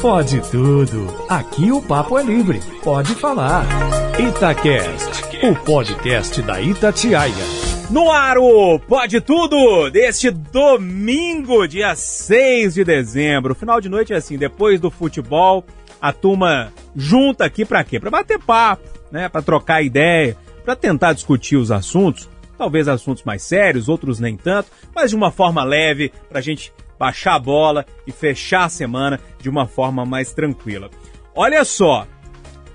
Pode tudo. Aqui o papo é livre. Pode falar. Itacast, o podcast da Itatiaia. No ar o Pode Tudo deste domingo, dia 6 de dezembro. Final de noite é assim, depois do futebol, a turma junta aqui pra quê? Pra bater papo, né? Pra trocar ideia, pra tentar discutir os assuntos, talvez assuntos mais sérios, outros nem tanto, mas de uma forma leve, pra gente baixar a bola e fechar a semana de uma forma mais tranquila. Olha só,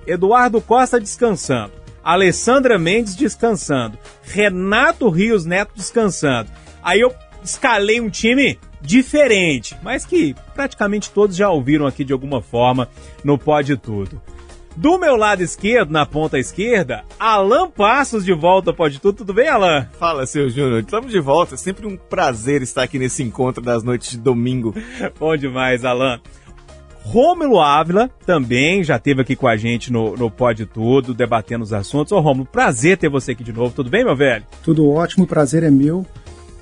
Eduardo Costa descansando, Alessandra Mendes descansando, Renato Rios Neto descansando. Aí eu escalei um time diferente, mas que praticamente todos já ouviram aqui de alguma forma no Pode Tudo. Do meu lado esquerdo, na ponta esquerda, Alan Passos de volta Pode Tudo. Tudo bem, Alan? Fala, seu Júnior. Estamos de volta. É sempre um prazer estar aqui nesse encontro das noites de domingo. Bom demais, Alan. Rômulo Ávila também já esteve aqui com a gente no, no Pode Tudo, debatendo os assuntos. Ô, Rômulo, prazer ter você aqui de novo. Tudo bem, meu velho? Tudo ótimo, o prazer é meu.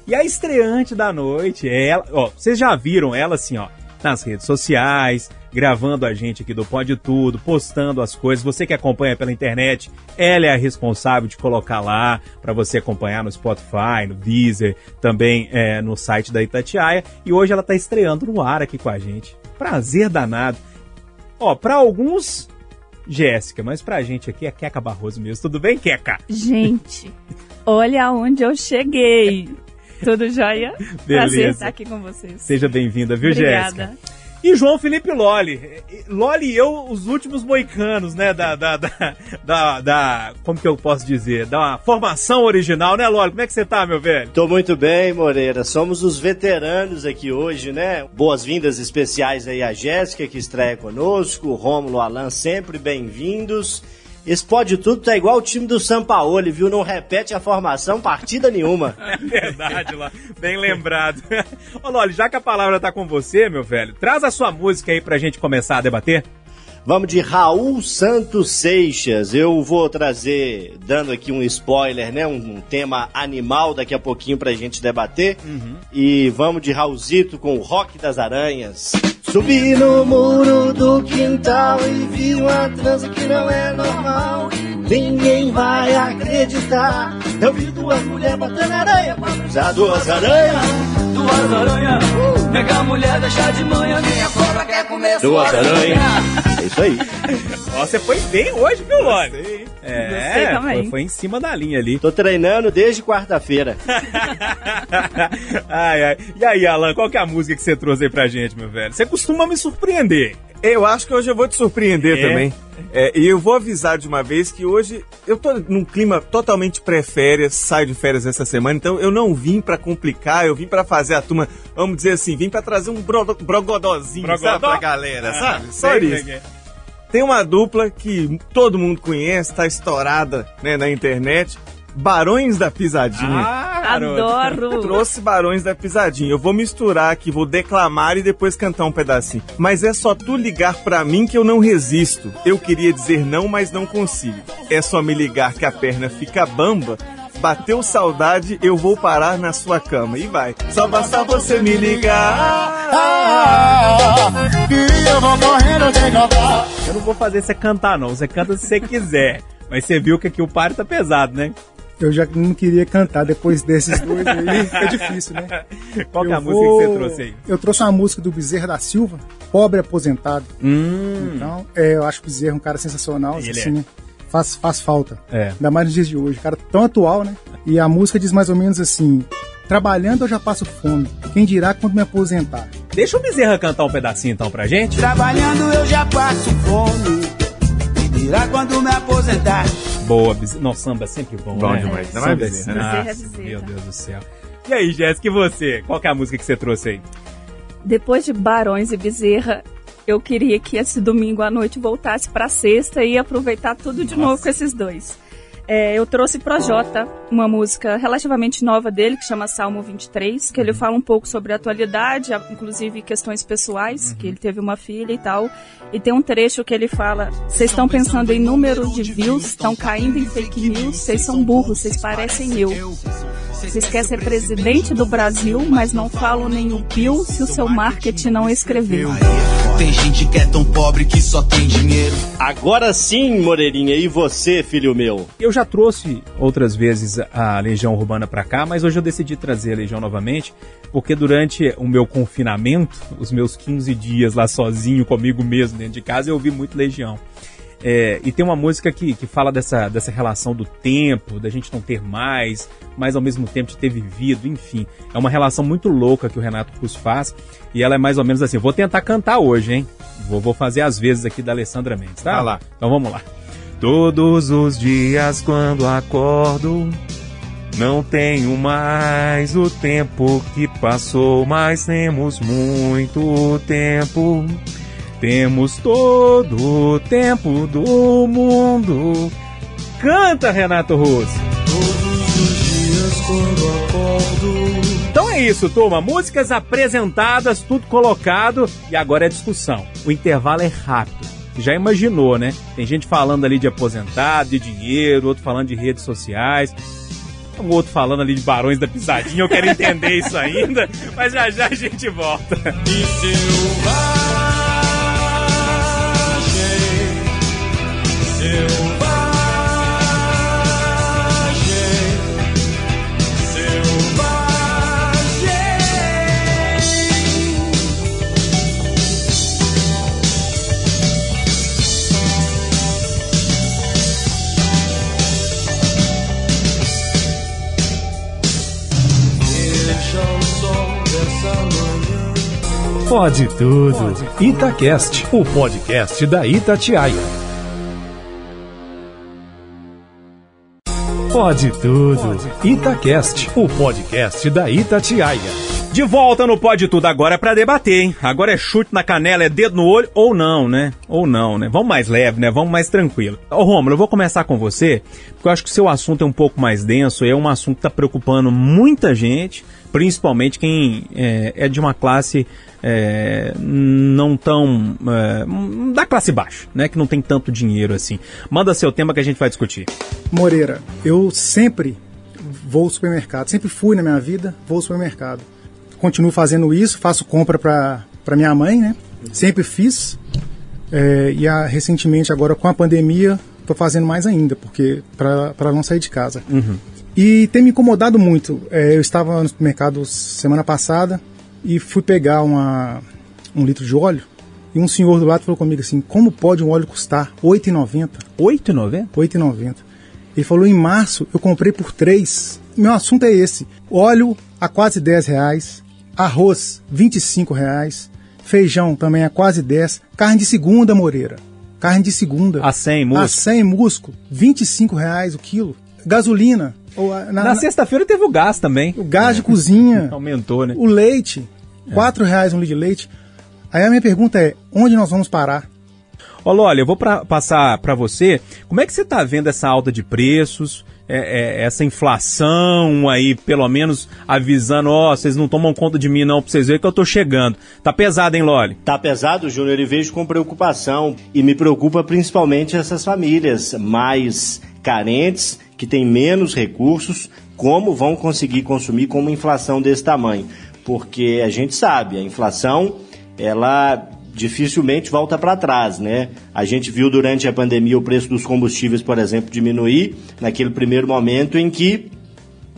E a estreante da noite é ela. Ó, vocês já viram ela assim, ó, nas redes sociais, gravando a gente aqui do Pode Tudo, postando as coisas. Você que acompanha pela internet, ela é a responsável de colocar lá para você acompanhar no Spotify, no Deezer, também é, no site da Itatiaia. E hoje ela está estreando no ar aqui com a gente. Prazer danado. Ó, para alguns, Jéssica, mas pra gente aqui é Queca Barroso mesmo. Tudo bem, Queca? Gente, olha onde eu cheguei. Tudo jóia? Prazer estar aqui com vocês. Seja bem-vinda, viu, Obrigada. Jéssica? E João Felipe Loli. Loli e eu, os últimos moicanos, né? Da, da, da, da, da- Como que eu posso dizer? Da formação original, né, Loli? Como é que você tá, meu velho? Tô muito bem, Moreira. Somos os veteranos aqui hoje, né? Boas-vindas especiais aí a Jéssica, que estreia conosco, Rômulo, Alan, sempre bem-vindos. Esse pode tudo tá igual o time do Sampaoli, viu? Não repete a formação partida nenhuma. É verdade, lá. Bem lembrado. Ô, Loli, já que a palavra tá com você, meu velho, traz a sua música aí pra gente começar a debater. Vamos de Raul Santos Seixas. Eu vou trazer, dando aqui um spoiler, né? Um, um tema animal daqui a pouquinho pra gente debater. E vamos de Raulzito com o Rock das Aranhas. Subi no muro do quintal e vi uma trança que não é normal. Ninguém vai acreditar. Eu vi duas mulheres batendo aranha cruzar duas aranhas. Duas aranhas, pega a mulher, deixa de manhã, minha cobra quer comer Duas sua aranhas. É isso aí. Ó, você foi bem hoje, viu? Gostei É, também. foi, foi em cima da linha ali. Tô treinando desde quarta-feira. ai, ai. E aí, Alan, qual que é a música que você trouxe aí pra gente, meu velho? Você costuma me surpreender. Eu acho que hoje eu vou te surpreender É? também. É, e eu vou avisar de uma vez que hoje eu tô num clima totalmente pré-férias, saio de férias essa semana, então eu não vim pra complicar, eu vim pra fazer a turma, vamos dizer assim, vim pra trazer um bro brogodozinho, sabe, Brogodó? pra galera, Ah, sabe? Só sei isso. é é. Tem uma dupla que todo mundo conhece, tá estourada né, na internet, Barões da Pisadinha. Ah. Adoro. Trouxe Barões da Pisadinha. Eu vou misturar aqui, vou declamar e depois cantar um pedacinho. Mas é só tu ligar pra mim que eu não resisto. Eu queria dizer não, mas não consigo. É só me ligar que a perna fica bamba. Bateu saudade, eu vou parar na sua cama. E vai. Só basta você me ligar. Eu não vou fazer você cantar, não. Você canta se você quiser. Mas você viu que aqui o páreo tá pesado, né? Eu já não queria cantar depois desses dois aí, é difícil, né? Qual que é a Eu música vou- que você trouxe aí? Eu trouxe uma música do Bezerra da Silva, Pobre Aposentado. Hum. Então, é, eu acho o Bezerra um cara sensacional, Ele assim, né? Faz, faz falta. É. Ainda mais nos dias de hoje, cara tão atual, né? E a música diz mais ou menos assim: Trabalhando eu já passo fome, quem dirá quando me aposentar? Deixa o Bezerra cantar um pedacinho então pra gente. Trabalhando eu já passo fome. Me dirá quando me aposentar. Boa, Bezerra. Não, samba é sempre bom, Bom né? demais. Samba mais é Bezerra, sempre- né? É Nossa, Bezerra. Meu Deus do céu. E aí, Jéssica, e você? Qual que é a música que você trouxe aí? Depois de Barões e Bezerra, eu queria que esse domingo à noite voltasse pra sexta e aproveitar tudo de novo com esses dois. É, eu trouxe Projota, uma música relativamente nova dele, que chama Salmo 23, que ele fala um pouco sobre a atualidade, inclusive questões pessoais, que ele teve uma filha e tal. E tem um trecho que ele fala: Vocês estão pensando em número de views, estão caindo em fake news, vocês são burros, vocês parecem eu. Vocês querem ser presidente do Brasil, mas não falam nem o Bill se o seu marketing não escreveu. Tem gente que é tão pobre que só tem dinheiro. Agora sim, Moreirinha, e você, filho meu? Eu já trouxe outras vezes a Legião Urbana para cá, mas hoje eu decidi trazer a Legião novamente, porque durante o meu confinamento, os meus 15 dias lá sozinho comigo mesmo dentro de casa, eu ouvi muito Legião. É, e tem uma música que, que fala dessa, dessa relação do tempo, da gente não ter mais, mas ao mesmo tempo de ter vivido, enfim. É uma relação muito louca que o Renato Cruz faz. E ela é mais ou menos assim. Vou tentar cantar hoje, hein? Vou, vou fazer as vezes aqui da Alessandra Mendes, tá? Vai lá. Então vamos lá. Todos os dias quando acordo, não tenho mais o tempo que passou, mas temos muito tempo. Temos todo o tempo do mundo. Canta, Renato Russo. Então é isso, turma. Músicas apresentadas, tudo colocado e agora é discussão. O intervalo é rápido. Já imaginou, né? Tem gente falando ali de aposentado, de dinheiro, outro falando de redes sociais. Um outro falando ali de barões da pisadinha, eu quero entender isso ainda, mas já já a gente volta. E Pode tudo. Itacast, o podcast da Itatiaia. Pode tudo. Itacast, o podcast da Itatiaia. De volta no Pode Tudo agora é pra debater, hein? Agora é chute na canela, é dedo no olho ou não, né? Ou não, né? Vamos mais leve, né? Vamos mais tranquilo. Ô Romulo, eu vou começar com você, porque eu acho que o seu assunto é um pouco mais denso, é um assunto que tá preocupando muita gente, principalmente quem é, é de uma classe é, não tão... é, da classe baixa, né? Que não tem tanto dinheiro assim. Manda seu tema que a gente vai discutir. Moreira, eu sempre vou ao supermercado, sempre fui na minha vida, vou ao supermercado. Continuo fazendo isso, faço compra para minha mãe, né? Sempre fiz. É, e a- recentemente, agora com a pandemia, estou fazendo mais ainda, porque para não sair de casa. E tem me incomodado muito. É, eu estava no supermercado semana passada e fui pegar uma, um litro de óleo. E um senhor do lado falou comigo assim: como pode um óleo custar R$ 8,90? 8,90? 8,90. Ele falou, em março eu comprei por 3. Meu assunto é esse. Óleo a quase 10 reais, arroz 25 reais, feijão também a quase 10, carne de segunda, Moreira. Carne de segunda. A 100, A moço. 100 musco, 25 reais o quilo. Gasolina, a- na- Na na- sexta-feira teve o gás também. o gás de cozinha, Aumentou, né? o leite, 4 reais um litro de leite. Aí a minha pergunta é, onde nós vamos parar? Loli, eu vou pra- passar para você. Como é que você está vendo essa alta de preços, é- é- essa inflação aí, pelo menos avisando, ó, vocês não tomam conta de mim não, pra vocês verem que eu tô chegando. Tá pesado, hein, Loli? Tá pesado, Júnior, e vejo com preocupação. E me preocupa principalmente essas famílias mais carentes, que têm menos recursos, como vão conseguir consumir com uma inflação desse tamanho. Porque a gente sabe, a inflação, ela dificilmente volta para trás, né? A gente viu durante a pandemia o preço dos combustíveis, por exemplo, diminuir naquele primeiro momento em que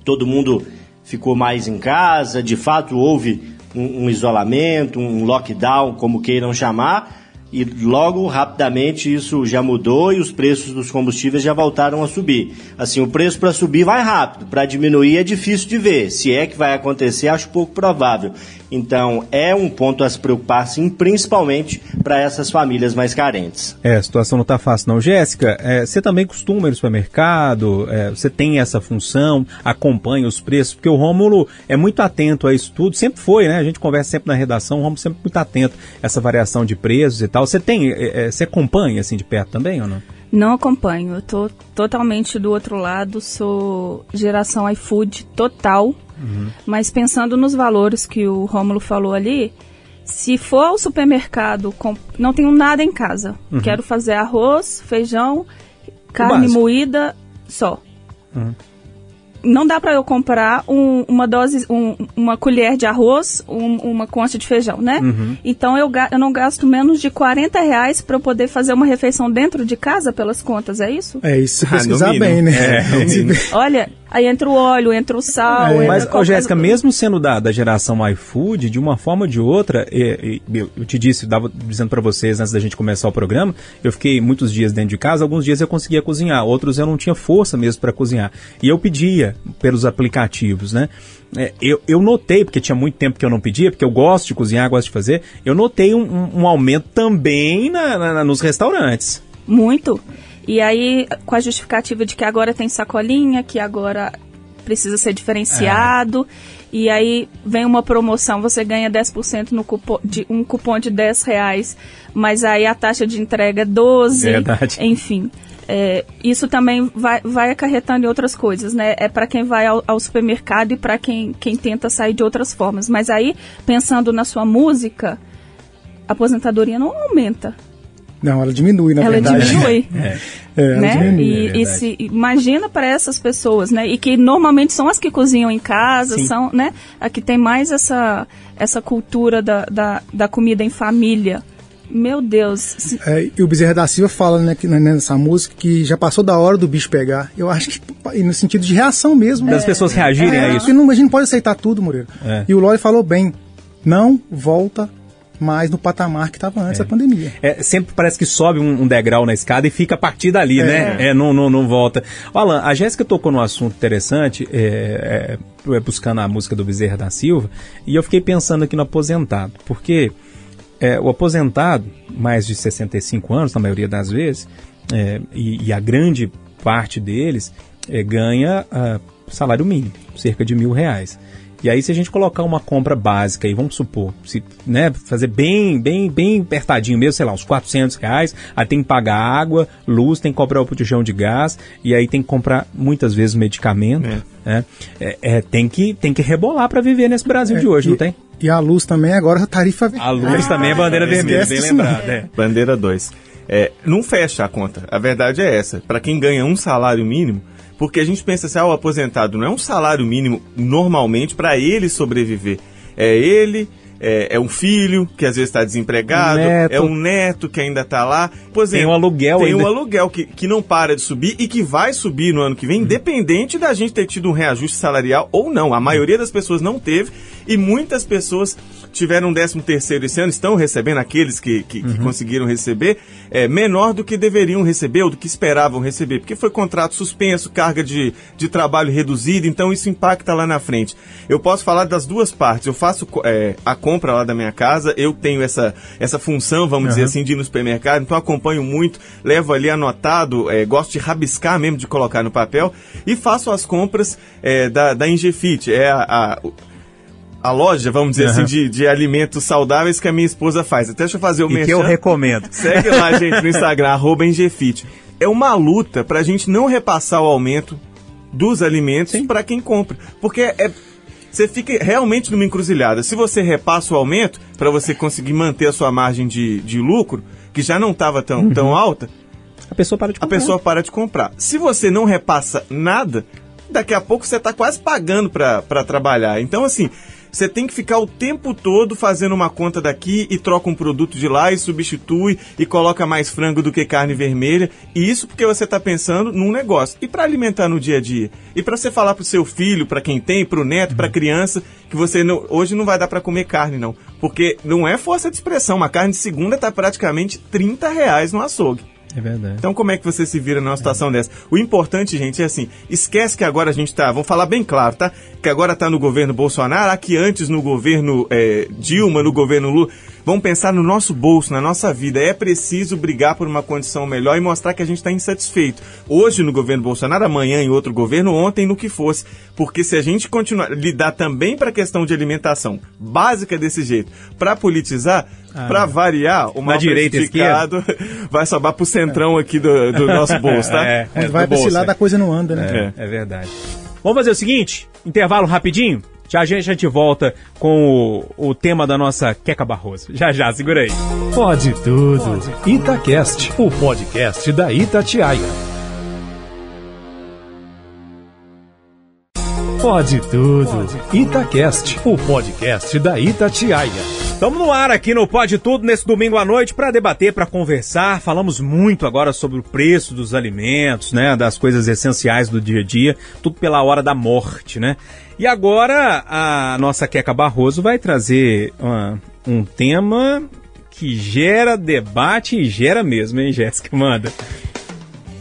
todo mundo ficou mais em casa, de fato houve um, um isolamento, um lockdown, como queiram chamar, e logo rapidamente isso já mudou e os preços dos combustíveis já voltaram a subir. Assim, o preço para subir vai rápido, para diminuir é difícil de ver. Se é que vai acontecer, acho pouco provável. Então, é um ponto a se preocupar, sim, principalmente para essas famílias mais carentes. É, a situação não tá fácil não. Jéssica, é, você também costuma ir no supermercado, é, você tem essa função, acompanha os preços, porque o Rômulo é muito atento a isso tudo, sempre foi, né? A gente conversa sempre na redação, o Rômulo sempre muito atento a essa variação de preços e tal. Você tem, é, é, você acompanha assim de perto também ou não? Não acompanho, eu tô totalmente do outro lado, sou geração iFood total, mas pensando nos valores que o Rômulo falou ali, se for ao supermercado, com- não tenho nada em casa, quero fazer arroz, feijão, carne moída, só. não dá para eu comprar um, uma dose, um, uma colher de arroz, um, uma concha de feijão, né? Uhum. Então eu, eu não gasto menos de 40 reais para eu poder fazer uma refeição dentro de casa pelas contas, é isso? É isso, se Ah, pesquisar mínimo. bem, né? É. Olha, aí entra o óleo, entra o sal. É. entra Mas, qualquer- Jéssica, mesmo sendo da, da geração iFood, de uma forma ou de outra, e- e- eu, eu te disse, dava dizendo pra vocês antes da gente começar o programa, eu fiquei muitos dias dentro de casa, alguns dias eu conseguia cozinhar, outros eu não tinha força mesmo para cozinhar. E eu pedia pelos aplicativos, né? É, eu, eu notei, porque tinha muito tempo que eu não pedia, porque eu gosto de cozinhar, gosto de fazer, eu notei um, um- um aumento também na- na- nos restaurantes. Muito. E aí, com a justificativa de que agora tem sacolinha, que agora precisa ser diferenciado. E aí vem uma promoção, você ganha 10% no cupom de um cupom de 10 reais, mas aí a taxa de entrega é 12. Verdade. Enfim. é, isso também vai, vai acarretando em outras coisas, né? É para quem vai ao, ao supermercado e para quem, quem tenta sair de outras formas. Mas aí, pensando na sua música, a aposentadoria não aumenta. Não, ela diminui, na ela verdade. diminui É, ela né? diminui. E, é e se imagina para essas pessoas, né? E que normalmente são as que cozinham em casa, Sim. são, né? A que tem mais essa essa cultura da, da, da comida em família. Meu Deus, É, e o Bezerra da Silva fala né, que, né, nessa música que já passou da hora do bicho pegar. Eu acho que e no sentido de reação mesmo. Das pessoas reagirem é, a isso. porque não, a gente não pode aceitar tudo, Moreira. É. E o Lore falou bem, não volta mais no patamar que estava antes da pandemia. É, sempre parece que sobe um, um degrau na escada e fica a partir dali, né? É, não, não, não volta. Alan, a Jéssica tocou num assunto interessante, é, é, é, buscando a música do Bezerra da Silva, e eu fiquei pensando aqui no aposentado, porque é, o aposentado, mais de 65 anos, na maioria das vezes, é, e, e a grande parte deles é, ganha ah, salário mínimo, cerca de mil reais. E aí, se a gente colocar uma compra básica, e vamos supor, se, né, fazer bem, bem, bem apertadinho mesmo, sei lá, uns 400 reais, aí tem que pagar água, luz, tem que comprar o botijão de gás, e aí tem que comprar muitas vezes medicamento, né? É, é, tem, que, tem que rebolar para viver nesse Brasil de hoje, É, e, não tem? E a luz também agora a tarifa A luz também é bandeira vermelha, esquece bem lembrado. É. Bandeira 2. É, não fecha a conta. A verdade é essa. Para quem ganha um salário mínimo, porque a gente pensa assim, ah, o aposentado não é um salário mínimo normalmente para ele sobreviver. É ele, é, é um filho que às vezes está desempregado, Um é um neto que ainda está lá. Por exemplo, Tem um aluguel Tem ainda. um aluguel que, que não para de subir e que vai subir no ano que vem, independente da gente ter tido um reajuste salarial ou não. A maioria das pessoas não teve e muitas pessoas tiveram um 13 terceiro esse ano, estão recebendo, aqueles que, que, que conseguiram receber, é, menor do que deveriam receber ou do que esperavam receber, porque foi contrato suspenso, carga de, de trabalho reduzida, então isso impacta lá na frente. Eu posso falar das duas partes, eu faço é, a compra lá da minha casa, eu tenho essa, essa função, vamos dizer assim, de ir no supermercado, então acompanho muito, levo ali anotado, é, gosto de rabiscar mesmo, de colocar no papel, e faço as compras é, da, da Ingefit, é a- a a loja, vamos dizer assim, de, de alimentos saudáveis que a minha esposa faz. Até deixa eu fazer o E que eu recomendo. Segue lá, gente, no Instagram, arroba Engefit. É uma luta pra gente não repassar o aumento dos alimentos pra quem compra. Porque é. Você fica realmente numa encruzilhada. Se você repassa o aumento pra você conseguir manter a sua margem de, de lucro, que já não estava tão, tão alta, A pessoa para de a comprar. pessoa para de comprar. Se você não repassa nada, daqui a pouco você está quase pagando para trabalhar. Então, assim, você tem que ficar o tempo todo fazendo uma conta daqui e troca um produto de lá e substitui e coloca mais frango do que carne vermelha. E isso porque você está pensando num negócio. E para alimentar no dia a dia? E para você falar pro seu filho, para quem tem, pro neto, pra criança, que você não- hoje não vai dar para comer carne, não. Porque não é força de expressão. Uma carne de segunda está praticamente 30 reais no açougue. É verdade. Então como é que você se vira numa situação dessa? O importante, gente, é assim, esquece que agora a gente tá, vamos falar bem claro, tá? Que agora tá no governo Bolsonaro, aqui antes no governo é, Dilma, no governo Lula. Vamos pensar no nosso bolso, na nossa vida. É preciso brigar por uma condição melhor e mostrar que a gente está insatisfeito. Hoje no governo Bolsonaro, amanhã em outro governo, ontem no que fosse. Porque se a gente continuar lidar também para a questão de alimentação básica desse jeito, para politizar, para variar, o mal direita e prejudicado vai sobrar pro centrão aqui do, do nosso bolso, tá? É, é, Quando vai pra esse bolso, lado, é. a coisa não anda, né? É, é verdade. Vamos fazer o seguinte: intervalo rapidinho. Já a gente, a gente volta com o, o tema da nossa Queca Barroso. Já já, segura aí. Pode tudo. Itacast, o podcast da Itatiaia. Pode tudo. Itacast, o podcast da Itatiaia. Estamos no ar aqui no Pode Tudo nesse domingo à noite para debater, para conversar. Falamos muito agora sobre o preço dos alimentos, né, das coisas essenciais do dia a dia, tudo pela hora da morte, né? E agora a nossa Queca Barroso vai trazer uma, um tema que gera debate e gera mesmo, hein, Jéssica? Manda.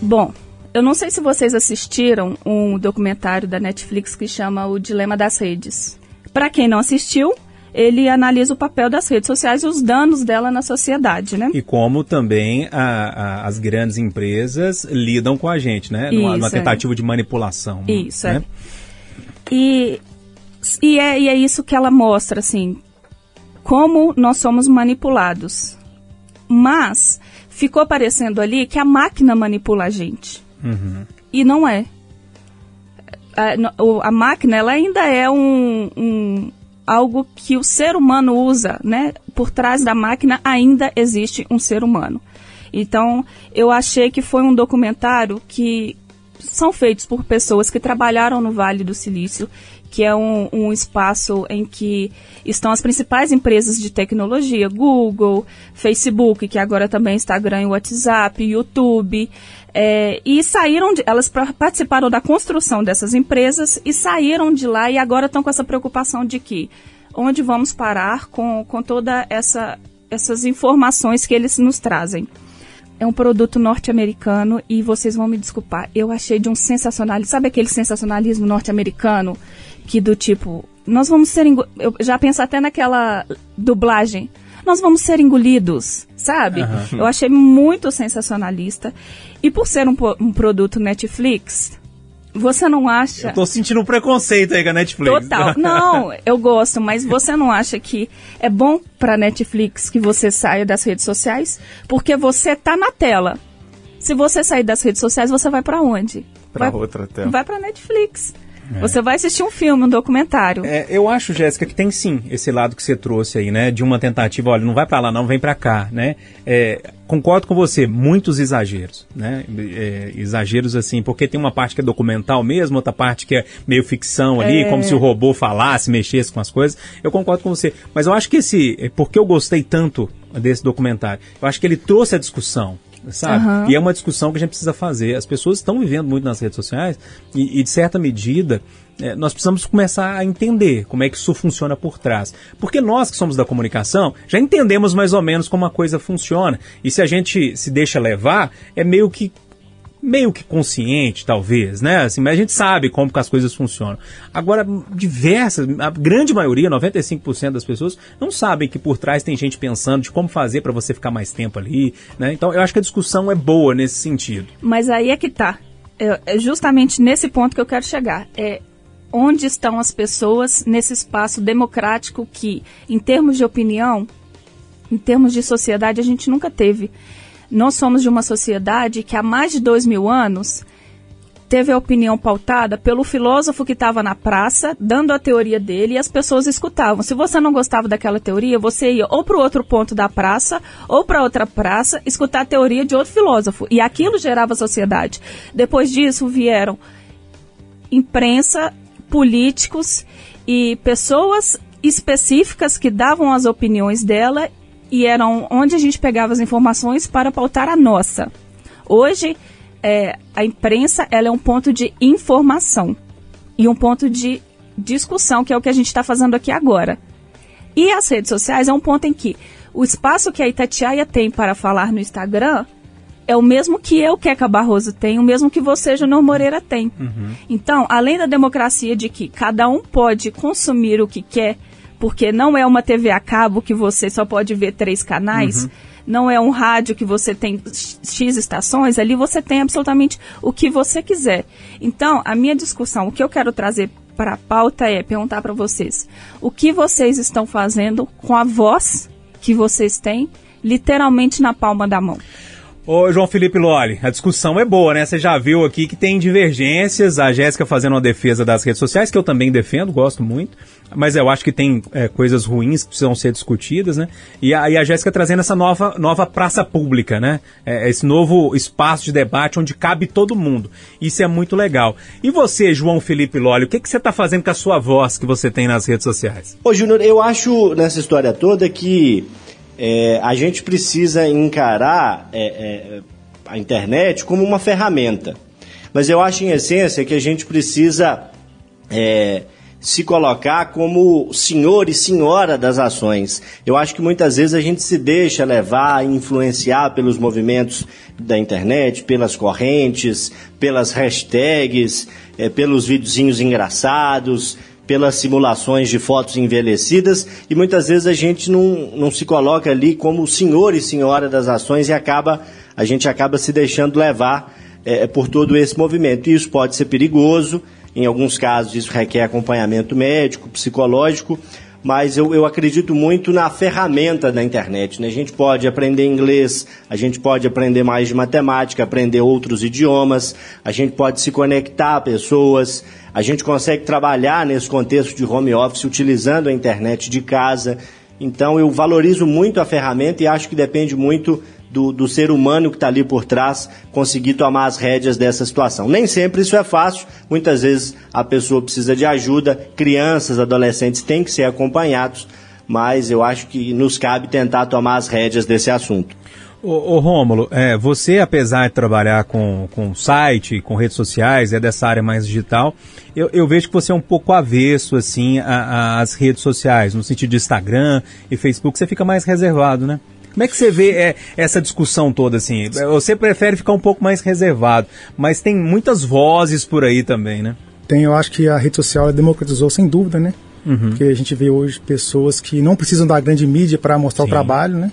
Bom, eu não sei se vocês assistiram um documentário da Netflix que chama O Dilema das Redes. Para quem não assistiu, ele analisa o papel das redes sociais e os danos dela na sociedade, né? E como também a, a, as grandes empresas lidam com a gente, né? Numa, Isso, numa é. tentativa de manipulação. Isso, né? é. E, e, é, e é isso que ela mostra, assim, como nós somos manipulados. Mas ficou parecendo ali que a máquina manipula a gente. E não é. A, o- a máquina, ela ainda é um, um- algo que o ser humano usa, né? Por trás da máquina ainda existe um ser humano. Então, eu achei que foi um documentário que são feitos por pessoas que trabalharam no Vale do Silício, que é um, um espaço em que estão as principais empresas de tecnologia, Google, Facebook, que agora também Instagram e WhatsApp, YouTube, é, e saíram, de, elas participaram da construção dessas empresas e saíram de lá e agora estão com essa preocupação de que onde vamos parar com, com toda essa essas informações que eles nos trazem. É um produto norte-americano e vocês vão me desculpar. Eu achei de um sensacionalismo. Sabe aquele sensacionalismo norte-americano que do tipo, nós vamos ser eu já penso até naquela dublagem. Nós vamos ser engolidos, sabe? Eu achei muito sensacionalista. E por ser um, um produto Netflix, você não acha Eu tô sentindo um preconceito aí com a Netflix. Total. Não, eu gosto, mas você não acha que é bom pra Netflix que você saia das redes sociais? Porque você tá na tela. Se você sair das redes sociais, você vai pra onde? Pra vai, outra tela. Vai pra Netflix. Você vai assistir um filme, um documentário. É, eu acho, Jéssica, que tem sim esse lado que você trouxe aí, né? De uma tentativa, olha, não vai pra lá, não, vem pra cá, né? É, concordo com você, muitos exageros, né? É, exageros assim, porque tem uma parte que é documental mesmo, outra parte que é meio ficção ali, É. como se o robô falasse, mexesse com as coisas. Eu concordo com você. Mas eu acho que esse. é Porque eu gostei tanto desse documentário, eu acho que ele trouxe a discussão. Sabe? Aham. E é uma discussão que a gente precisa fazer. As pessoas estão vivendo muito nas redes sociais e, e, de certa medida, eh, nós precisamos começar a entender como é que isso funciona por trás. Porque nós que somos da comunicação já entendemos mais ou menos como a coisa funciona. E se a gente se deixa levar, é meio que meio que consciente, talvez, né? Assim, mas a gente sabe como que as coisas funcionam. Agora, diversas, a grande maioria, 95% das pessoas, não sabem que por trás tem gente pensando de como fazer para você ficar mais tempo ali, né? Então, eu acho que a discussão é boa nesse sentido. Mas aí é que tá. É justamente nesse ponto que eu quero chegar. É onde estão as pessoas nesse espaço democrático que, em termos de opinião, em termos de sociedade, a gente nunca teve. Nós somos de uma sociedade que há mais de dois mil anos teve a opinião pautada pelo filósofo que estava na praça, dando a teoria dele, e as pessoas escutavam. Se você não gostava daquela teoria, você ia ou para o outro ponto da praça, ou para outra praça, escutar a teoria de outro filósofo. E aquilo gerava sociedade. Depois disso vieram imprensa, políticos e pessoas específicas que davam as opiniões dela e eram onde a gente pegava as informações para pautar a nossa. Hoje, é, a imprensa ela é um ponto de informação e um ponto de discussão, que é o que a gente está fazendo aqui agora. E as redes sociais é um ponto em que o espaço que a Itatiaia tem para falar no Instagram é o mesmo que eu, Keca Barroso, tenho, o mesmo que você, Júnior Moreira, tem. Então, além da democracia de que cada um pode consumir o que quer, porque não é uma TV a cabo que você só pode ver três canais, não é um rádio que você tem X estações, ali você tem absolutamente o que você quiser. Então, a minha discussão, o que eu quero trazer para a pauta é perguntar para vocês: o que vocês estão fazendo com a voz que vocês têm, literalmente na palma da mão? Ô, João Felipe Loli, a discussão é boa, né? Você já viu aqui que tem divergências, a Jéssica fazendo uma defesa das redes sociais, que eu também defendo, gosto muito, mas eu acho que tem é, coisas ruins que precisam ser discutidas, né? E a, a Jéssica trazendo essa nova, nova praça pública, né? É, esse novo espaço de debate onde cabe todo mundo. Isso é muito legal. E você, João Felipe Loli, o que, que você está fazendo com a sua voz que você tem nas redes sociais? Ô, Júnior, eu acho nessa história toda que é, a gente precisa encarar é, é, a internet como uma ferramenta. Mas eu acho, em essência, que a gente precisa é, se colocar como senhor e senhora das ações. Eu acho que muitas vezes a gente se deixa levar, influenciar pelos movimentos da internet, pelas correntes, pelas hashtags, é, pelos videozinhos engraçados, pelas simulações de fotos envelhecidas e muitas vezes a gente não, não se coloca ali como senhor e senhora das ações e acaba a gente acaba se deixando levar é, por todo esse movimento. E isso pode ser perigoso, em alguns casos isso requer acompanhamento médico, psicológico, mas eu, eu acredito muito na ferramenta da internet. Né? A gente pode aprender inglês, a gente pode aprender mais de matemática, aprender outros idiomas, a gente pode se conectar a pessoas, a gente consegue trabalhar nesse contexto de home office utilizando a internet de casa. Então eu valorizo muito a ferramenta e acho que depende muito do, do ser humano que está ali por trás conseguir tomar as rédeas dessa situação. Nem sempre isso é fácil, muitas vezes a pessoa precisa de ajuda, crianças, adolescentes têm que ser acompanhados, mas eu acho que nos cabe tentar tomar as rédeas desse assunto. Ô, Rômulo, é, você, apesar de trabalhar com, com site, com redes sociais, é dessa área mais digital, eu, eu vejo que você é um pouco avesso, assim, às redes sociais, no sentido de Instagram e Facebook, você fica mais reservado, né? Como é que você vê é, essa discussão toda, assim? Você prefere ficar um pouco mais reservado, mas tem muitas vozes por aí também, né? Tem, eu acho que a rede social democratizou sem dúvida, né? Uhum. Porque a gente vê hoje pessoas que não precisam da grande mídia para mostrar Sim. o trabalho, né?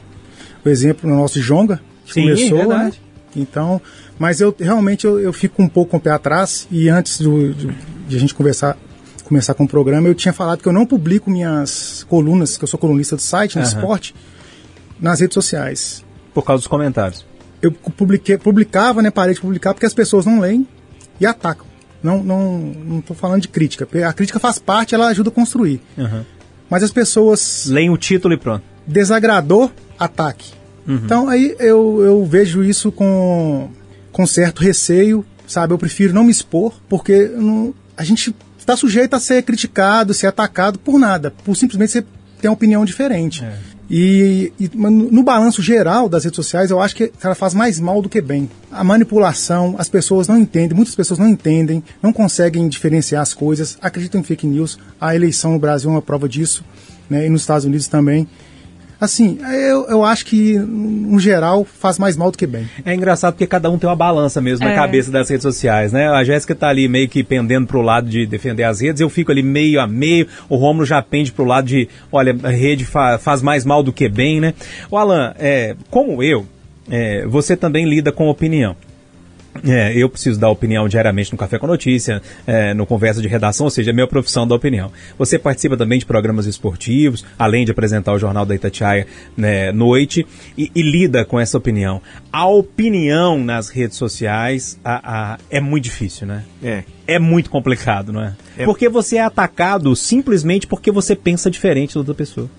o exemplo no nosso Jonga, que Sim, começou, né? Então, mas eu realmente eu, eu, fico um pouco com o pé atrás e antes do, de, de a gente conversar começar com o programa, eu tinha falado que eu não publico minhas colunas, que eu sou colunista do site, no uhum. esporte, nas redes sociais. Por causa dos comentários. Eu publiquei, publicava, né, parei de publicar porque as pessoas não leem e atacam. Não não não estou falando de crítica. A crítica faz parte, ela ajuda a construir. Uhum. Mas as pessoas... Leem o título e pronto. Desagradou, ataque. Uhum. Então aí eu, eu vejo isso com, com certo receio, sabe? Eu prefiro não me expor, porque não, a gente está sujeito a ser criticado, ser atacado por nada, por simplesmente você ter uma opinião diferente. É. E, e, no balanço geral das redes sociais, eu acho que ela faz mais mal do que bem. A manipulação, as pessoas não entendem, muitas pessoas não entendem, não conseguem diferenciar as coisas, acreditam em fake news. A eleição no Brasil é uma prova disso, né? e nos Estados Unidos também. Assim, eu, eu acho que, no geral, faz mais mal do que bem. É engraçado porque cada um tem uma balança mesmo é. na cabeça das redes sociais, né? A Jéssica tá ali meio que pendendo pro lado de defender as redes, eu fico ali meio a meio, o Romulo já pende pro lado de, olha, a rede fa faz mais mal do que bem, né? O Alan, é, como eu, é, você também lida com opinião. É, eu preciso dar opinião diariamente no Café com Notícia, é, no Conversa de Redação, ou seja, é minha profissão da opinião. Você participa também de programas esportivos, além de apresentar o Jornal da Itatiaia né, noite, e, e, lida com essa opinião. A opinião nas redes sociais a, a, é muito difícil, né? É. É muito complicado, não é? é? Porque você é atacado simplesmente porque você pensa diferente da outra pessoa.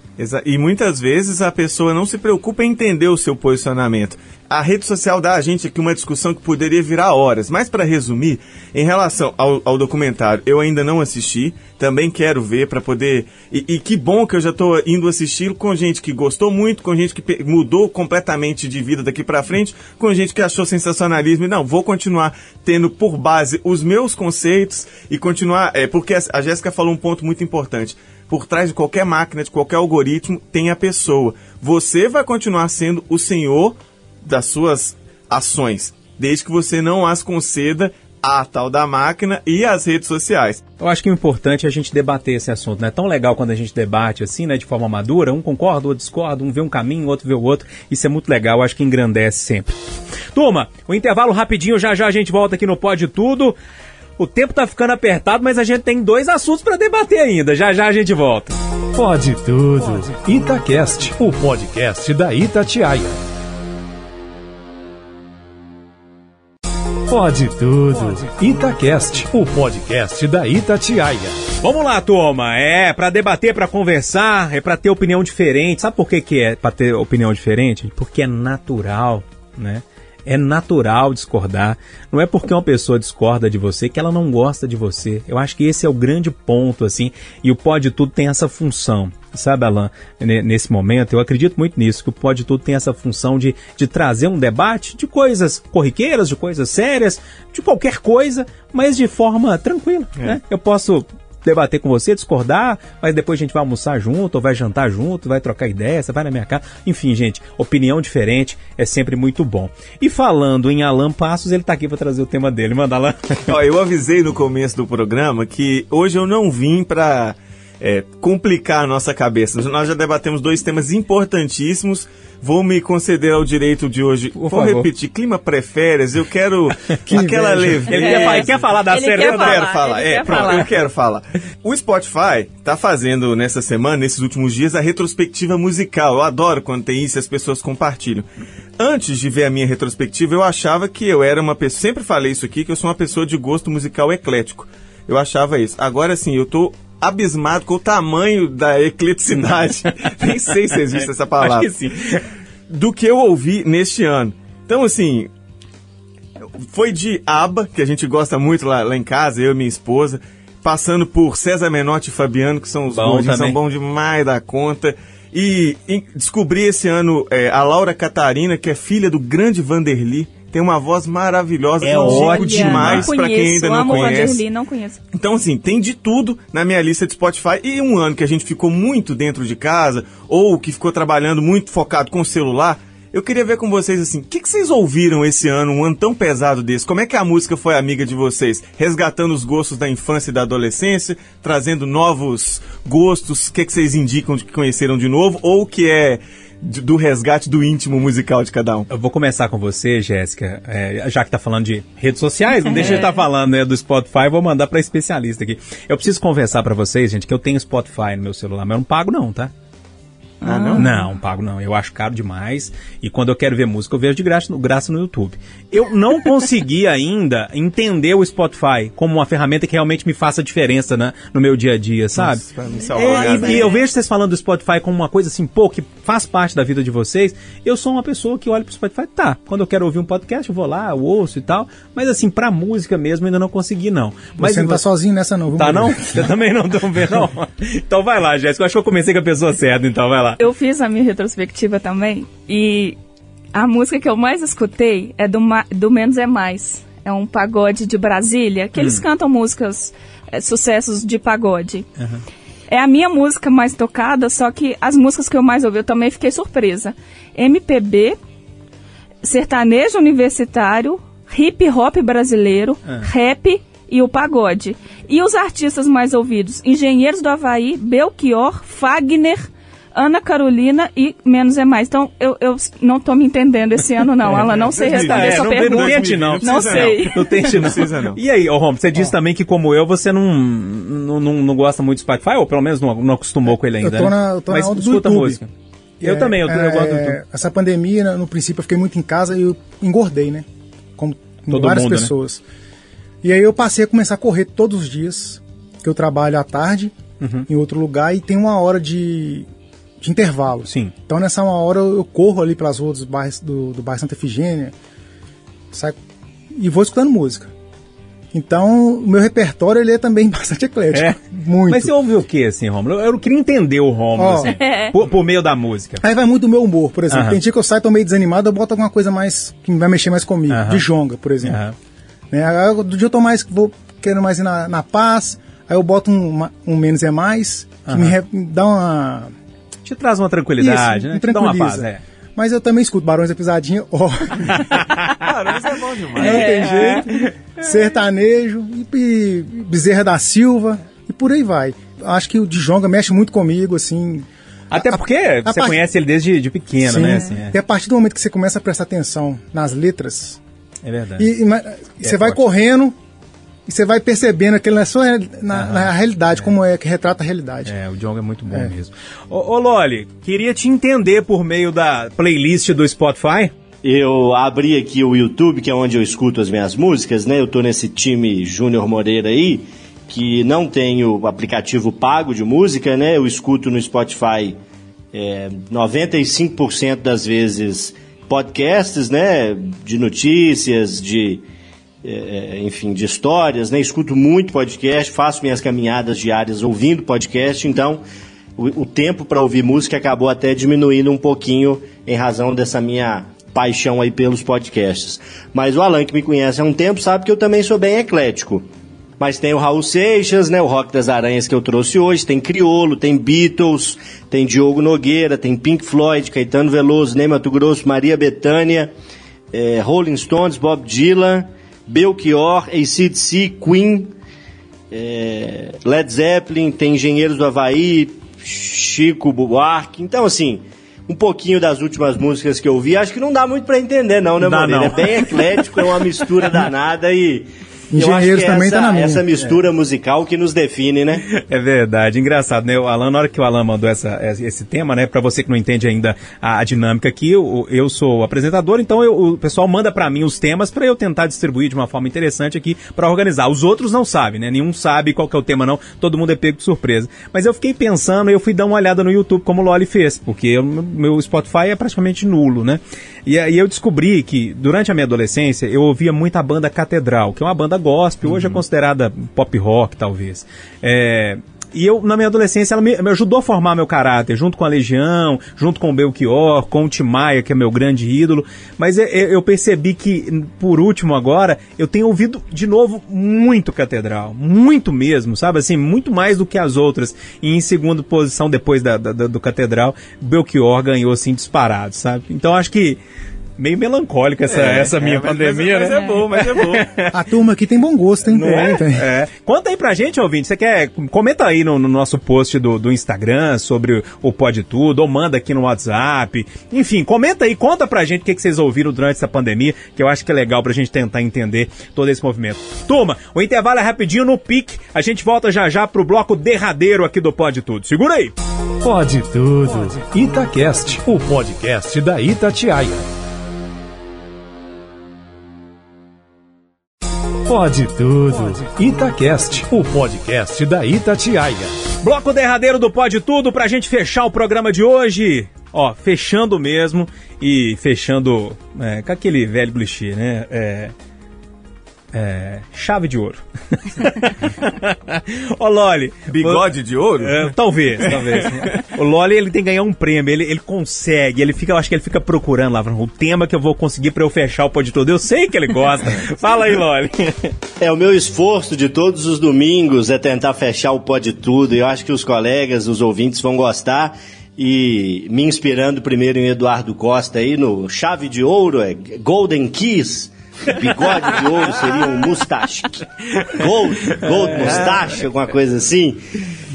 E muitas vezes a pessoa não se preocupa em entender o seu posicionamento. A rede social dá a gente aqui uma discussão que poderia virar horas, mas para resumir, em relação ao, ao, documentário, eu ainda não assisti, também quero ver para poder. E, e, que bom que eu já estou indo assistir com gente que gostou muito, com gente que mudou completamente de vida daqui para frente, com gente que achou sensacionalismo e não, vou continuar tendo por base os meus conceitos e continuar. É, porque a Jéssica falou um ponto muito importante por trás de qualquer máquina, de qualquer algoritmo, tem a pessoa. Você vai continuar sendo o senhor das suas ações, desde que você não as conceda a tal da máquina e as redes sociais. Eu acho que o importante é a gente debater esse assunto, né? É tão legal quando a gente debate assim, né, de forma madura, um concorda, outro discorda, um vê um caminho, outro vê o outro. Isso é muito legal, acho que engrandece sempre. Turma, o intervalo rapidinho, já já a gente volta aqui no Pode Tudo. O tempo tá ficando apertado, mas a gente tem dois assuntos para debater ainda. Já já a gente volta. Pode tudo. Itacast, o podcast da Itatiaia. Pode tudo. Itacast, o podcast da Itatiaia. Vamos lá, turma. É para debater, para conversar, é para ter opinião diferente. Sabe por que, que é para ter opinião diferente? Porque é natural, né? É natural discordar. Não é porque uma pessoa discorda de você que ela não gosta de você. Eu acho que esse é o grande ponto, assim. E o Pode Tudo tem essa função. Sabe, Alan, nesse momento, eu acredito muito nisso, que o Pode Tudo tem essa função de, de trazer um debate de coisas corriqueiras, de coisas sérias, de qualquer coisa, mas de forma tranquila. É. Né? Eu posso debater com você, discordar, mas depois a gente vai almoçar junto, ou vai jantar junto, vai trocar ideia, você vai na minha casa. Enfim, gente, opinião diferente é sempre muito bom. E falando em Alan Passos, ele tá aqui para trazer o tema dele. Manda lá. Eu avisei no começo do programa que hoje eu não vim para é, complicar a nossa cabeça. Nós já debatemos dois temas importantíssimos Vou me conceder ao direito de hoje. Por Vou favor. repetir, clima pré-férias, eu quero que aquela leveza. Ele, é. quer, quer, falar da série? Eu quero falar. É, pronto, falar. eu quero falar. O Spotify tá fazendo nessa semana, nesses últimos dias, a retrospectiva musical. Eu adoro quando tem isso e as pessoas compartilham. Antes de ver a minha retrospectiva, eu achava que eu era uma pessoa. Sempre falei isso aqui, que eu sou uma pessoa de gosto musical eclético. Eu achava isso. Agora sim, eu tô abismado com o tamanho da ecleticidade. Nem sei se existe essa palavra. Acho que sim. Do que eu ouvi neste ano. Então, assim, foi de ABBA, que a gente gosta muito lá, lá em casa, eu e minha esposa, passando por César Menotti e Fabiano, que são os bons, são bons demais da conta. E, e descobri esse ano é, a Laura Catarina, que é filha do grande Vanderly tem uma voz maravilhosa, é ótimo demais para quem ainda não conhece. Vanderly, não conheço. Então assim, tem de tudo na minha lista de Spotify e um ano que a gente ficou muito dentro de casa ou que ficou trabalhando muito focado com o celular, eu queria ver com vocês assim, o que, que, vocês ouviram esse ano, um ano tão pesado desse? Como é que a música foi amiga de vocês? Resgatando os gostos da infância e da adolescência, trazendo novos gostos, o que, que vocês indicam de que conheceram de novo? Ou que é do resgate do íntimo musical de cada um. Eu vou começar com você, Jéssica. É, já que tá falando de redes sociais, não deixa de estar tá falando né, do Spotify, vou mandar para especialista aqui. Eu preciso conversar para vocês, gente, que eu tenho Spotify no meu celular, mas eu não pago não, tá? Ah, não? Não, pago não. Eu acho caro demais. E quando eu quero ver música, eu vejo de graça no, graça no YouTube. Eu não consegui ainda entender o Spotify como uma ferramenta que realmente me faça diferença né, no meu dia a dia, sabe? Nossa, é, e, e, eu vejo vocês falando do Spotify como uma coisa assim, pô, que faz parte da vida de vocês. Eu sou uma pessoa que olha pro Spotify, tá. Quando eu quero ouvir um podcast, eu vou lá, eu ouço e tal. Mas assim, pra música mesmo, ainda não consegui, não. Mas você não tá sozinho nessa, não. Tá, não? Você também não tô vendo, não. Então vai lá, Jéssica. Eu acho que eu comecei com a pessoa certa, então vai lá. Eu fiz a minha retrospectiva também e a música que eu mais escutei é do, do Menos é Mais. É um pagode de Brasília, que hum. eles cantam músicas, é, sucessos de pagode. Uhum. É a minha música mais tocada, só que as músicas que eu mais ouvi, eu também fiquei surpresa. MPB, sertanejo universitário, hip hop brasileiro, uhum. rap e o pagode. E os artistas mais ouvidos: Engenheiros do Havaí, Belchior, Fagner, Ana Carolina e Menos é Mais. Então, eu, eu não estou me entendendo esse ano, não. Alan, não sei responder é, essa não, pergunta. Não tente, não. Não, sei. Não tente, não. Precisa, não. E aí, oh, Rom, você disse também que, como eu, você não, não, não, não gosta muito do Spotify, ou pelo menos não, não acostumou com ele ainda, eu tô na, eu tô Mas na escuta YouTube. música. Eu é, também, eu, é, eu gosto do YouTube. Essa pandemia, no princípio, eu fiquei muito em casa e eu engordei, né? Como Todo várias mundo, né? pessoas. Né? E aí eu passei a começar a correr todos os dias, que eu trabalho à tarde, uhum. em outro lugar, e tem uma hora de, de intervalo. Sim. Então nessa uma hora eu corro ali pelas ruas do bairro, do, do bairro Santa Efigênia saio, e vou escutando música. Então, o meu repertório ele é também bastante eclético. É. Muito. Mas você ouve o que, assim, Romulo? Eu queria entender o Romulo, oh. assim, por, por, meio da música. Aí vai muito do meu humor, por exemplo. Uh -huh. Tem dia que eu saio, tô meio desanimado, eu boto alguma coisa mais, que vai mexer mais comigo. Uh -huh. De jonga, por exemplo. Uh -huh. né? Aí, do dia eu tô mais, vou querendo mais ir na, na paz, aí eu boto um, um menos é mais, que me, re, me dá uma te traz uma tranquilidade, Isso, né? Te dá uma paz, é. Mas eu também escuto Barões da Pisadinha. Oh. Barões é bom demais. Não tem jeito. Sertanejo, e, Bezerra da Silva, e por aí vai. Acho que o Djonga mexe muito comigo, assim. Até porque a, a você part... conhece ele desde de pequeno, Sim, né? Assim, é. E a partir do momento que você começa a prestar atenção nas letras. É verdade. E, e, e você é vai forte. correndo e você vai percebendo aquilo na sua na, na realidade, é. como é que retrata a realidade. É, o Djonga é muito bom é. mesmo. Ô, ô Loli, queria te entender por meio da playlist do Spotify. Eu abri aqui o YouTube, que é onde eu escuto as minhas músicas, né? Eu tô nesse time Júnior Moreira aí, que não tem o aplicativo pago de música, né? Eu escuto no Spotify é, 95% das vezes podcasts, né? De notícias, de é, enfim, de histórias, né? Escuto muito podcast, faço minhas caminhadas diárias ouvindo podcast, então o, o tempo para ouvir música acabou até diminuindo um pouquinho em razão dessa minha paixão aí pelos podcasts. Mas o Alan, que me conhece há um tempo, sabe que eu também sou bem eclético. Mas tem o Raul Seixas, né, o Rock das Aranhas que eu trouxe hoje, tem Criolo, tem Beatles, tem Diogo Nogueira, tem Pink Floyd, Caetano Veloso, Ney Mato Grosso, Maria Bethânia, é, Rolling Stones, Bob Dylan, Belchior, ACDC, Queen, é, Led Zeppelin, tem Engenheiros do Havaí, Chico Buarque. Então, assim, um pouquinho das últimas músicas que eu vi, acho que não dá muito para entender, não, né, Moreira? É bem eclético, é uma mistura danada e Engenheiros é também essa, tá na minha. essa mistura musical que nos define, né? É verdade, engraçado, né? O Alan, na hora que o Alan mandou essa, esse tema, né? Pra você que não entende ainda a, a dinâmica aqui, eu, eu sou o apresentador, então eu, o pessoal manda pra mim os temas pra eu tentar distribuir de uma forma interessante aqui pra organizar. Os outros não sabem, né? Nenhum sabe qual que é o tema, não. Todo mundo é pego de surpresa. Mas eu fiquei pensando, eu fui dar uma olhada no YouTube como o Loli fez, porque o meu Spotify é praticamente nulo, né? E aí eu descobri que, durante a minha adolescência, eu ouvia muito a banda Catedral, que é uma banda gospel, hoje é considerada pop rock, talvez. É, e eu, na minha adolescência, ela me, me ajudou a formar meu caráter, junto com a Legião, junto com o Belchior, com o Timaya, que é meu grande ídolo. Mas eu, eu percebi que, por último agora, eu tenho ouvido de novo muito Catedral. Muito mesmo, sabe? Assim, muito mais do que as outras. E em segunda posição, depois da, da, do Catedral, Belchior ganhou, assim, disparado, sabe? Então acho que meio melancólica essa, É, essa minha é, mas- pandemia, mas, né? Mas é bom, mas é bom. A turma aqui tem bom gosto, hein? Não é? É. Conta aí pra gente, ouvinte. Você quer. Comenta aí no, no nosso post do, do Instagram sobre o, o Pode Tudo, ou manda aqui no WhatsApp. Enfim, comenta aí, conta pra gente o que, que vocês ouviram durante essa pandemia, que eu acho que é legal pra gente tentar entender todo esse movimento. Turma, o intervalo é rapidinho no pique. A gente volta já já pro bloco derradeiro aqui do Pode Tudo. Segura aí! Pode tudo. Itacast, o podcast da Itatiaia. Pode tudo. Itacast, o podcast da Itatiaia. Bloco derradeiro do Pode Tudo pra gente fechar o programa de hoje. Ó, fechando mesmo e fechando é, com aquele velho clichê, né? É, é, chave de ouro. Ó, Loli. Bigode de ouro? É, talvez, talvez. o Loli ele tem que ganhar um prêmio, ele, ele consegue, ele fica, eu acho que ele fica procurando lá o tema que eu vou conseguir pra eu fechar o Pode Tudo. Eu sei que ele gosta. Fala aí, Loli. É, o meu esforço de todos os domingos é tentar fechar o Pode Tudo. e Eu acho que os colegas, os ouvintes vão gostar. E me inspirando primeiro em Eduardo Costa aí no Chave de Ouro, é Golden Kiss. Bigode de ouro seria um mustache. Gold, gold mustache, alguma coisa assim.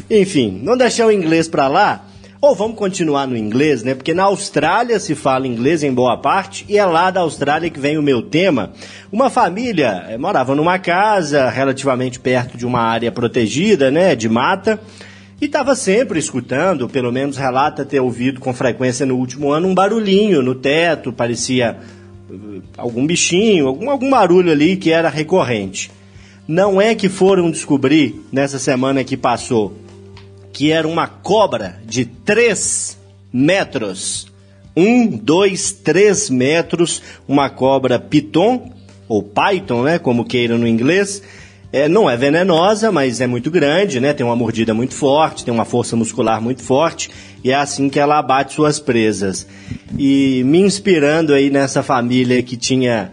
Enfim, não deixar o inglês pra lá. Ou vamos continuar no inglês, né? Porque na Austrália se fala inglês em boa parte e é lá da Austrália que vem o meu tema. Uma família eh, morava numa casa relativamente perto de uma área protegida, né? De mata. E estava sempre escutando, pelo menos relata ter ouvido com frequência no último ano, um barulhinho no teto, parecia algum bichinho, algum, algum barulho ali que era recorrente. Não é que foram descobrir nessa semana que passou que era uma cobra de 3 metros. 1, 2, 3 metros, uma cobra piton, ou python, né, como queiram no inglês. É, não é venenosa, mas é muito grande, né? Tem uma mordida muito forte, tem uma força muscular muito forte, e é assim que ela abate suas presas. E me inspirando aí nessa família que tinha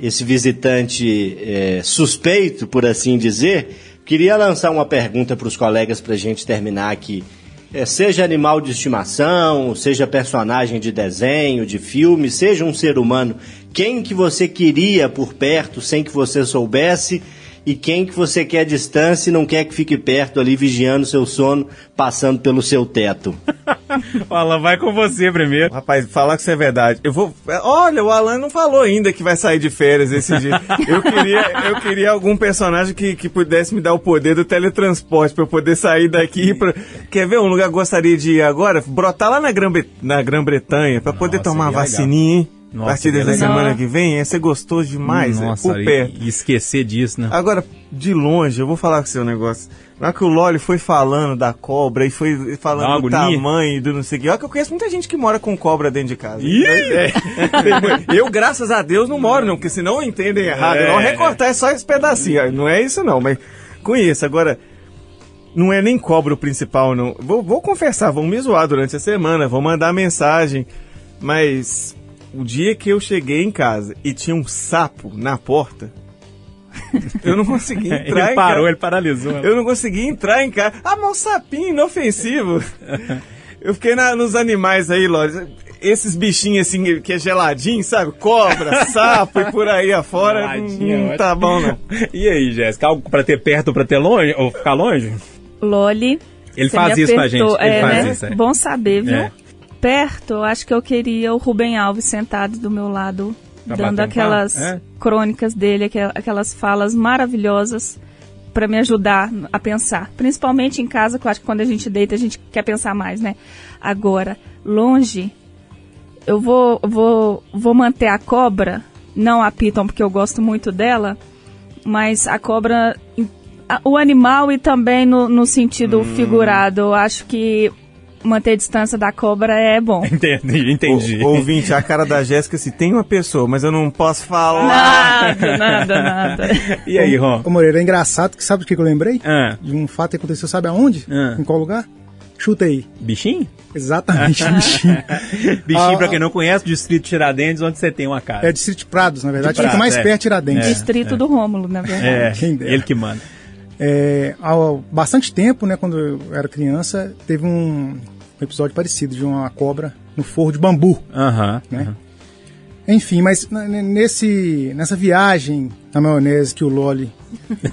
esse visitante é, suspeito, por assim dizer, queria lançar uma pergunta para os colegas para a gente terminar aqui. É, seja animal de estimação, seja personagem de desenho, de filme, seja um ser humano, quem que você queria por perto sem que você soubesse e quem que você quer à distância e não quer que fique perto ali vigiando seu sono, passando pelo seu teto. Fala, vai com você primeiro. Rapaz, falar que isso é verdade. Eu vou. Olha, o Alan não falou ainda que vai sair de férias esse dia. Eu queria, eu queria algum personagem que, que pudesse me dar o poder do teletransporte pra eu poder sair daqui. Pra... Quer ver um lugar que eu gostaria de ir agora? Brotar lá na Grã- na Grã-Bretanha pra poder Nossa, tomar uma seria legal. vacininha, hein? A Nossa, partir legal. semana que vem, ia ser gostoso demais. é, Nossa, por e, perto. e esquecer disso, né? Agora, de longe, eu vou falar com você um negócio. Na hora que o Loli foi falando da cobra e foi falando do tamanho e do não sei o que. Olha que eu conheço muita gente que mora com cobra dentro de casa. Ih! É. eu, graças a Deus, não moro, não, porque senão entendem errado. É. Não recortar é só esse pedacinho. Não é isso, não, mas conheço. Agora, não é nem cobra o principal, não. Vou, vou confessar, vão me zoar durante a semana, vão mandar mensagem. Mas o dia que eu cheguei em casa e tinha um sapo na porta, eu não consegui entrar Ele em parou, casa. ele paralisou. Eu não consegui entrar em casa. Ah, mas o sapinho inofensivo. Eu fiquei na- nos animais aí, Lóris. Esses bichinhos assim, que é geladinho, sabe? Cobra, sapo e por aí afora. Geladinho, Não, tá bom, não. E aí, Jéssica, algo pra ter perto ou pra ter longe? Ou ficar longe? Loli. Ele faz isso com a gente. apertou. Ele é, faz né? isso, é. Bom saber, viu? É. Perto, eu acho que eu queria o Rubem Alves sentado do meu lado, Pra dando aquelas? É? crônicas dele, aquel- aquelas falas maravilhosas para me ajudar a pensar. Principalmente em casa, que eu acho que quando a gente deita, a gente quer pensar mais, né? Agora, longe, eu vou, vou, vou manter a cobra, não a Piton, porque eu gosto muito dela, mas a cobra, a- o animal e também no, no sentido Hum. figurado. Eu acho que manter a distância da cobra é bom. Entendi, entendi. O, ouvinte, a cara da Jéssica, se tem uma pessoa, mas eu não posso falar. Nada, nada, nada. E aí, Ron? Ô Moreira, é engraçado que sabe o que eu lembrei? Ah, De um fato que aconteceu, sabe aonde? Ah. Em qual lugar? Chuta aí. bichinho? Exatamente, bichinho. Bichinho, Ah, pra quem não conhece, distrito Tiradentes, onde você tem uma casa. É Distrito Prados, na verdade. De Prados, Fica mais é. perto de Tiradentes. Distrito do Rômulo, na verdade. É, ele que manda. É, há bastante tempo, né, quando eu era criança, teve um episódio parecido de uma cobra no forro de bambu. Aham. Né? aham. Enfim, mas nesse, nessa viagem na maionese que o Loli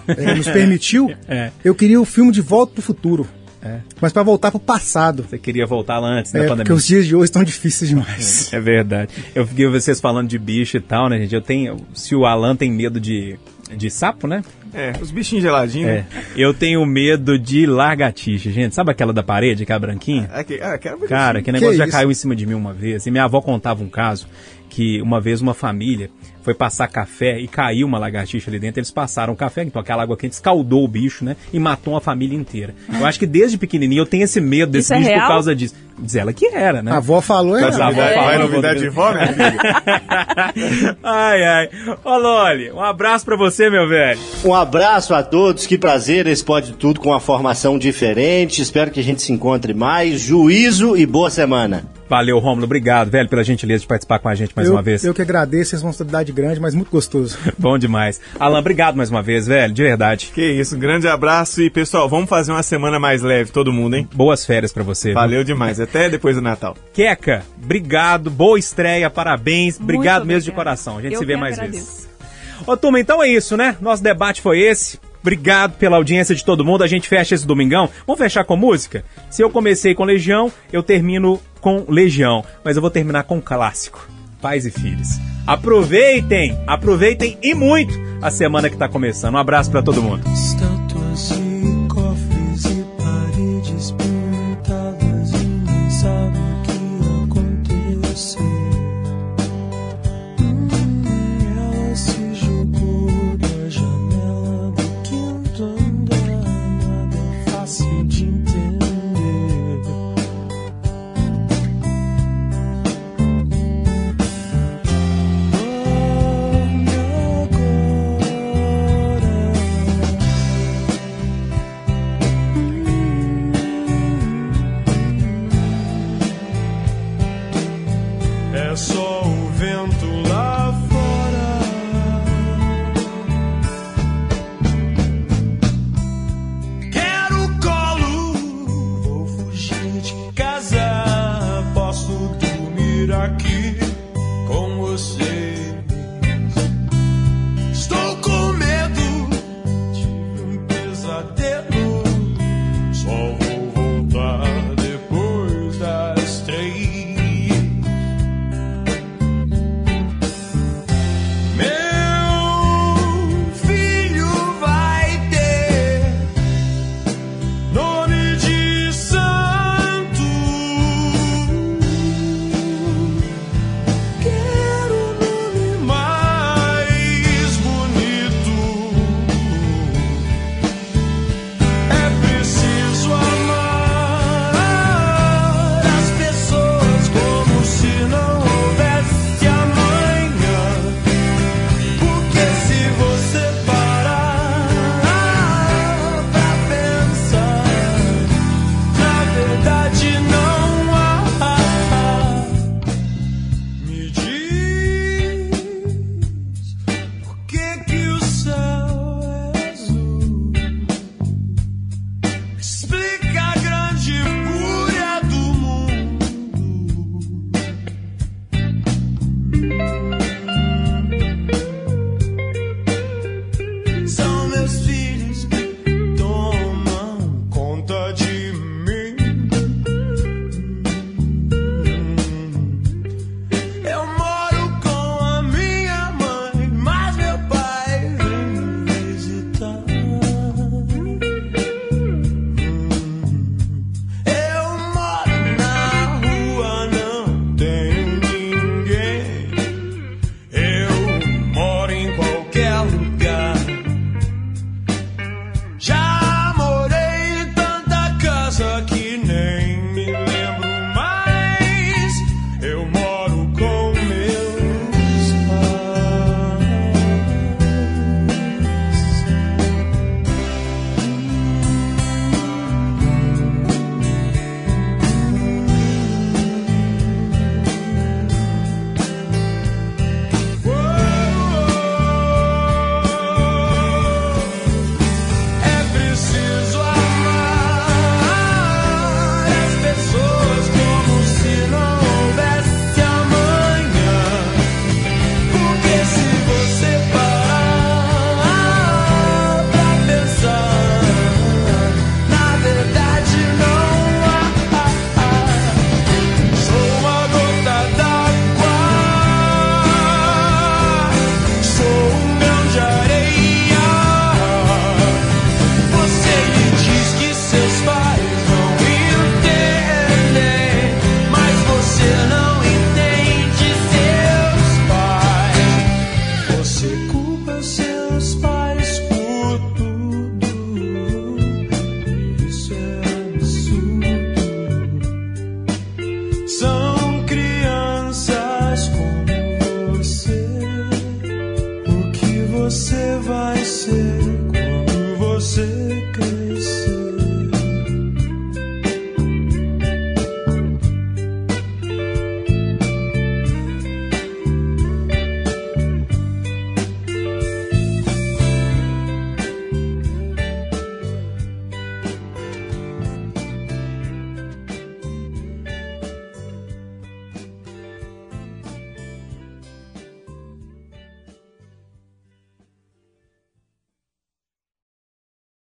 eh, nos permitiu, É. eu queria o filme De Volta pro Futuro. É. Mas para voltar pro passado. Você queria voltar lá antes da É, pandemia. porque os dias de hoje estão difíceis demais. É verdade. Eu fiquei vocês falando de bicho e tal, né, gente? Eu tenho. Se o Alan tem medo de, de sapo, né? É, os bichinhos geladinhos, É. né? Eu tenho medo de largatixa, gente. Sabe aquela da parede, que é a branquinha? Aqui, ah, ver Cara, que negócio já isso? caiu em cima de mim uma vez. E minha avó contava um caso que uma vez uma família foi passar café e caiu uma lagartixa ali dentro. Eles passaram o café, então aquela água quente escaldou o bicho, né? E matou a família inteira. Eu acho que desde pequenininho eu tenho esse medo desse Isso é bicho por real? causa disso. Diz ela que era, né? A avó falou, é. Mas a avó fala, vai não novidade de vó, minha filha? ai, ai. Ô, Loli, um abraço pra você, meu velho. Um abraço a todos, que prazer esse Pode Tudo com uma formação diferente. Espero que a gente se encontre mais. Juízo e boa semana. Valeu, Rômulo. Obrigado, velho, pela gentileza de participar com a gente mais eu, uma vez. eu que agradeço, responsabilidade grande, mas muito gostoso. Bom demais. Alan, obrigado mais uma vez, velho, de verdade. que isso, um grande abraço e pessoal, vamos fazer uma semana mais leve, todo mundo, hein? Boas férias pra você. viu? Valeu demais, até depois do Natal. Queca, obrigado, boa estreia, parabéns, obrigado Muito mesmo de coração. A gente Eu se vê mais agradeço. vezes. Ô, turma, então é isso, né? Nosso debate foi esse. Obrigado pela audiência de todo mundo. A gente fecha esse domingão. Vamos fechar com música? Se eu comecei com Legião, eu termino com Legião. Mas eu vou terminar com um clássico. Pais e filhos. Aproveitem, aproveitem e muito a semana que tá começando. Um abraço pra todo mundo.